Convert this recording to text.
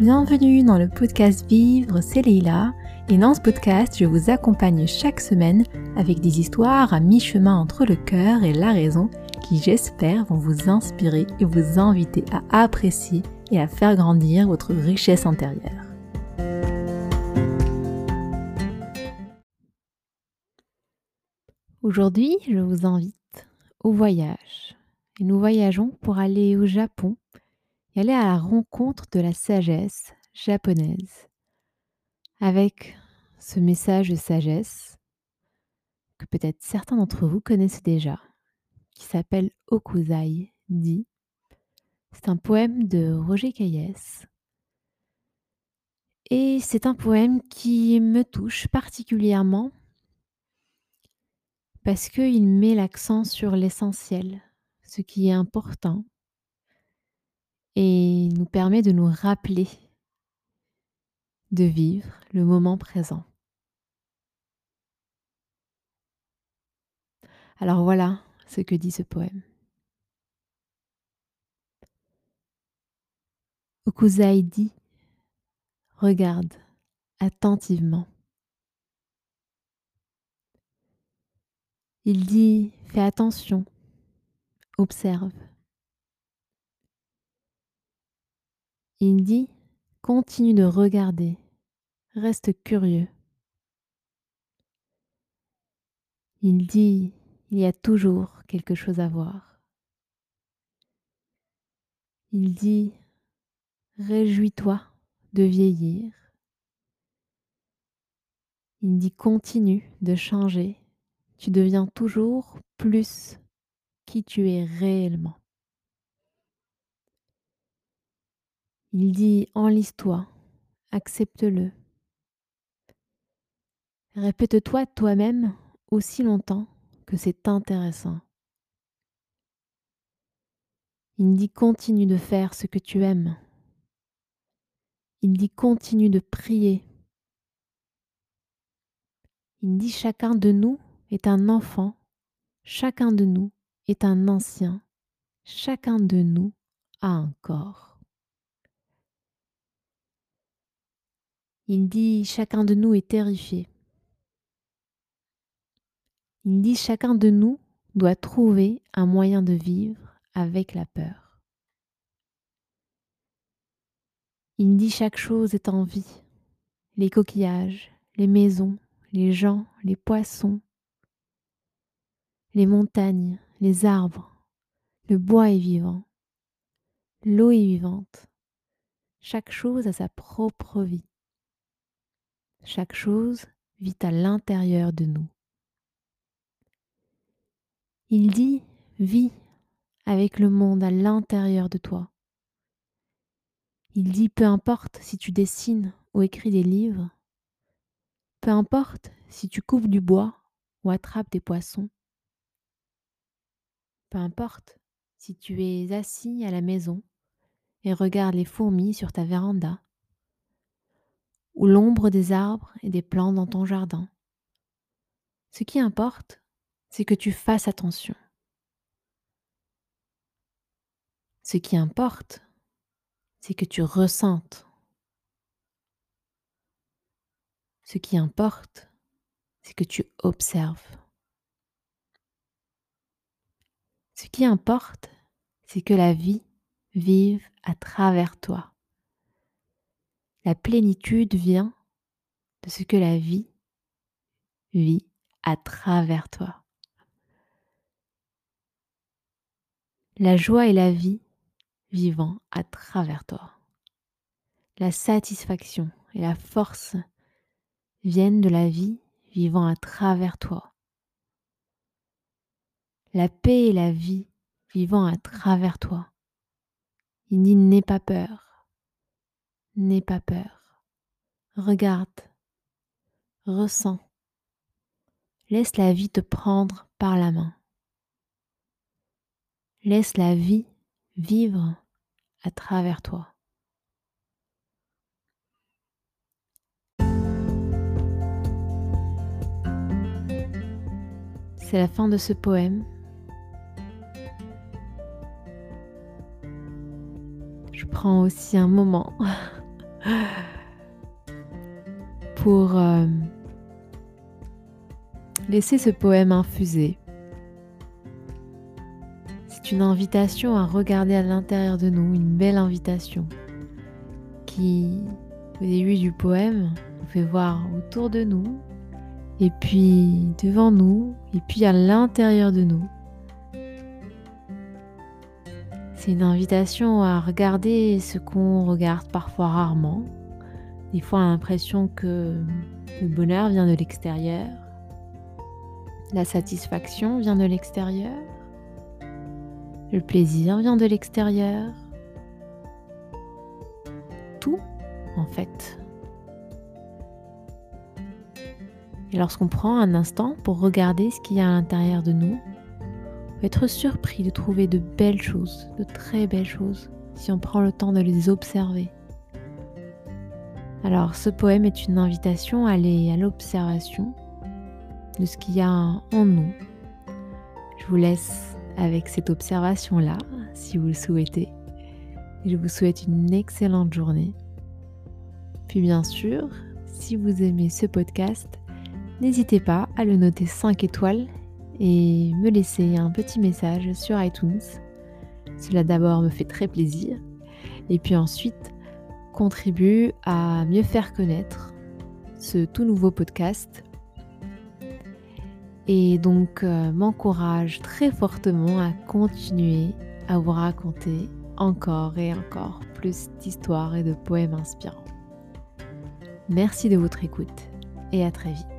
bienvenue dans le podcast Vivre, c'est Leila et dans ce podcast je vous accompagne chaque semaine avec des histoires à mi-chemin entre le cœur et la raison qui j'espère vont vous inspirer et vous inviter à apprécier et à faire grandir votre richesse intérieure. Aujourd'hui je vous invite au voyage et nous voyageons pour aller au Japon et aller à la rencontre de la sagesse japonaise avec ce message de sagesse que peut-être certains d'entre vous connaissent déjà, qui s'appelle Okuzai Di. C'est un poème de Roger Caillès. Et c'est un poème qui me touche particulièrement parce qu'il met l'accent sur l'essentiel, ce qui est important, et nous permet de nous rappeler de vivre le moment présent. Alors voilà ce que dit ce poème. Okuzai dit Regarde attentivement. Il dit Fais attention, observe. Il dit Continue de regarder, reste curieux. Il dit Il y a toujours quelque chose à voir. Il dit Réjouis-toi de vieillir. Il dit Continue de changer. Tu deviens toujours plus qui tu es réellement. Il dit enlise-toi, accepte-le. Répète-toi toi-même aussi longtemps que c'est intéressant. Il dit continue de faire ce que tu aimes. Il dit continue de prier. Il dit chacun de nous est un enfant, chacun de nous est un ancien, chacun de nous a un corps. Il dit chacun de nous est terrifié. Il dit chacun de nous doit trouver un moyen de vivre avec la peur. Il dit chaque chose est en vie. Les coquillages, les maisons, les gens, les poissons, les montagnes, les arbres, le bois est vivant, l'eau est vivante. Chaque chose a sa propre vie. Chaque chose vit à l'intérieur de nous. Il dit vis avec le monde à l'intérieur de toi. Il dit peu importe si tu dessines ou écris des livres, peu importe si tu coupes du bois ou attrapes des poissons, peu importe si tu es assis à la maison et regardes les fourmis sur ta véranda, ou l'ombre des arbres et des plantes dans ton jardin. Ce qui importe, c'est que tu fasses attention. Ce qui importe, c'est que tu ressentes. Ce qui importe, c'est que tu observes. Ce qui importe, c'est que la vie vive à travers toi. La plénitude vient de ce que la vie vit à travers toi. La joie et la vie vivant à travers toi. La satisfaction et la force viennent de la vie vivant à travers toi. La paix et la vie vivant à travers toi. Il dit n'aie pas peur. N'aie pas peur. Regarde. Ressens. Laisse la vie te prendre par la main. Laisse la vie vivre à travers toi. C'est la fin de ce poème. Je prends aussi un moment pour euh, laisser ce poème infuser. C'est une invitation à regarder à l'intérieur de nous, une belle invitation qui, au début du poème, nous fait voir autour de nous, et puis devant nous, et puis à l'intérieur de nous. C'est une invitation à regarder ce qu'on regarde parfois rarement. Des fois, on l'impression que le bonheur vient de l'extérieur, la satisfaction vient de l'extérieur, le plaisir vient de l'extérieur. Tout, en fait. Et lorsqu'on prend un instant pour regarder ce qu'il y a à l'intérieur de nous, être surpris de trouver de belles choses, de très belles choses, si on prend le temps de les observer. Alors ce poème est une invitation à aller à l'observation de ce qu'il y a en nous. Je vous laisse avec cette observation-là, si vous le souhaitez. Je vous souhaite une excellente journée. Puis bien sûr, si vous aimez ce podcast, n'hésitez pas à le noter 5 étoiles et me laisser un petit message sur iTunes. Cela d'abord me fait très plaisir et puis ensuite contribue à mieux faire connaître ce tout nouveau podcast et donc euh, m'encourage très fortement à continuer à vous raconter encore et encore plus d'histoires et de poèmes inspirants. Merci de votre écoute et à très vite.